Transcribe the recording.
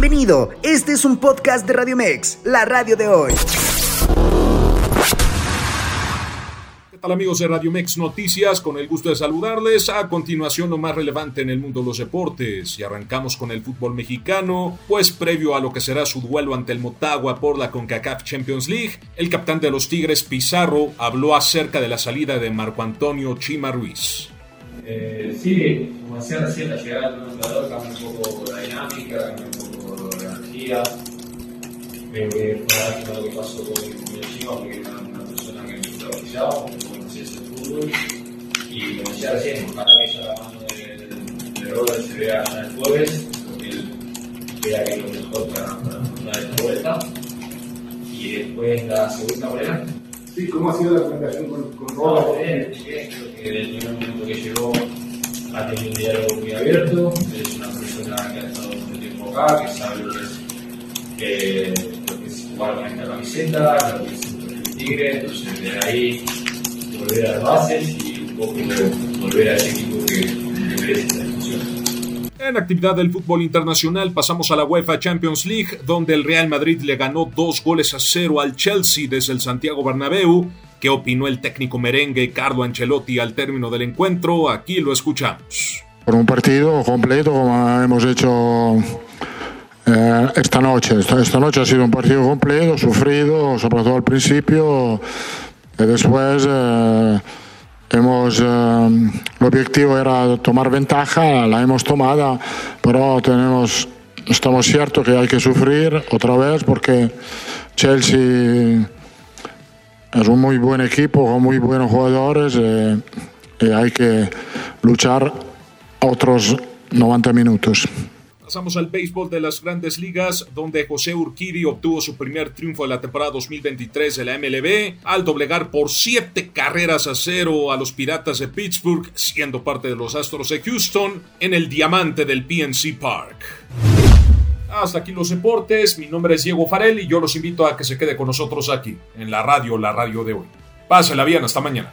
Bienvenido, este es un podcast de Radio Mex, la radio de hoy. ¿Qué tal amigos de Radio Mex Noticias? Con el gusto de saludarles. A continuación lo más relevante en el mundo de los deportes. Y arrancamos con el fútbol mexicano, pues previo a lo que será su duelo ante el Motagua por la CONCACAF Champions League, el capitán de los Tigres Pizarro habló acerca de la salida de Marco Antonio Chima Ruiz. Eh, sí, como decía recién, la llegada del jugador cambia un poco la dinámica, cambia un poco la energía. Creo que fue lo que pasó con, el chico, porque era una persona que me improvisaba, que conocía ese fútbol. Y como decía recién, ojalá que ya la mano de, de Robert se vea ya el jueves, porque él vea que es lo mejor para, para dar esta vuelta. Y después la segunda manera. Sí, ¿cómo ha sido la comunicación con, con No, Robert? bien, desde el momento que llegó ha tenido un diálogo muy abierto, es una persona que ha estado mucho tiempo acá, que sabe lo que es, eh, jugar con esta camiseta, lo que es el Tigre, entonces de ahí volver a las bases y un poco volver a ese equipo que, que merece esta discusión. En actividad del fútbol internacional pasamos a la UEFA Champions League, donde el Real Madrid le ganó dos goles a cero al Chelsea desde el Santiago Bernabéu. ¿Qué opinó el técnico merengue Carlo Ancelotti al término del encuentro? Aquí lo escuchamos. Por un partido completo como hemos hecho eh, esta noche. Esta, esta noche ha sido un partido completo, sufrido, sobre todo al principio. Y después eh, hemos, eh, el objetivo era tomar ventaja, la hemos tomado, pero tenemos, estamos ciertos que hay que sufrir otra vez porque Chelsea es un muy buen equipo con muy buenos jugadores eh, y hay que luchar otros 90 minutos. Pasamos al béisbol de las grandes ligas, donde José Urquidi obtuvo su primer triunfo de la temporada 2023 de la MLB, al doblegar por siete carreras a cero a los Piratas de Pittsburgh, siendo parte de los Astros de Houston, en el diamante del PNC Park. Hasta aquí los deportes, mi nombre es Diego Farel y yo los invito a que se quede con nosotros aquí, en la radio, la radio de hoy. Pásela bien, hasta mañana.